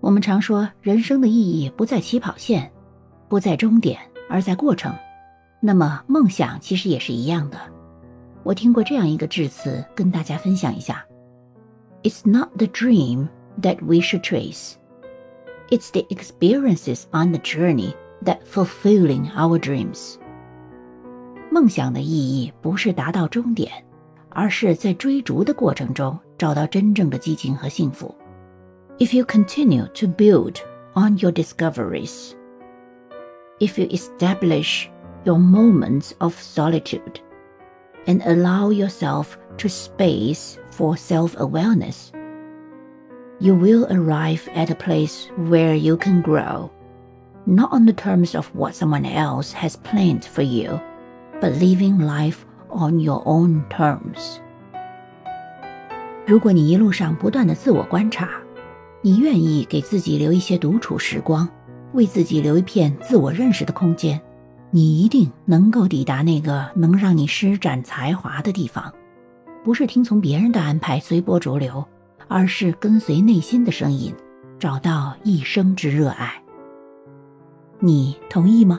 我们常说，人生的意义不在起跑线，不在终点，而在过程。那么，梦想其实也是一样的。我听过这样一个致辞，跟大家分享一下：It's not the dream that we should chase. It's the experiences on the journey that fulfilling our dreams. 梦想的意义不是达到终点，而是在追逐的过程中找到真正的激情和幸福。If you continue to build on your discoveries, if you establish your moments of solitude, and allow yourself to space for self awareness, you will arrive at a place where you can grow, not on the terms of what someone else has planned for you, but living life on your own terms. 如果你一路上不断的自我观察， 你愿意给自己留一些独处时光，为自己留一片自我认识的空间，你一定能够抵达那个能让你施展才华的地方。不是听从别人的安排随波逐流，而是跟随内心的声音，找到一生之热爱。你同意吗？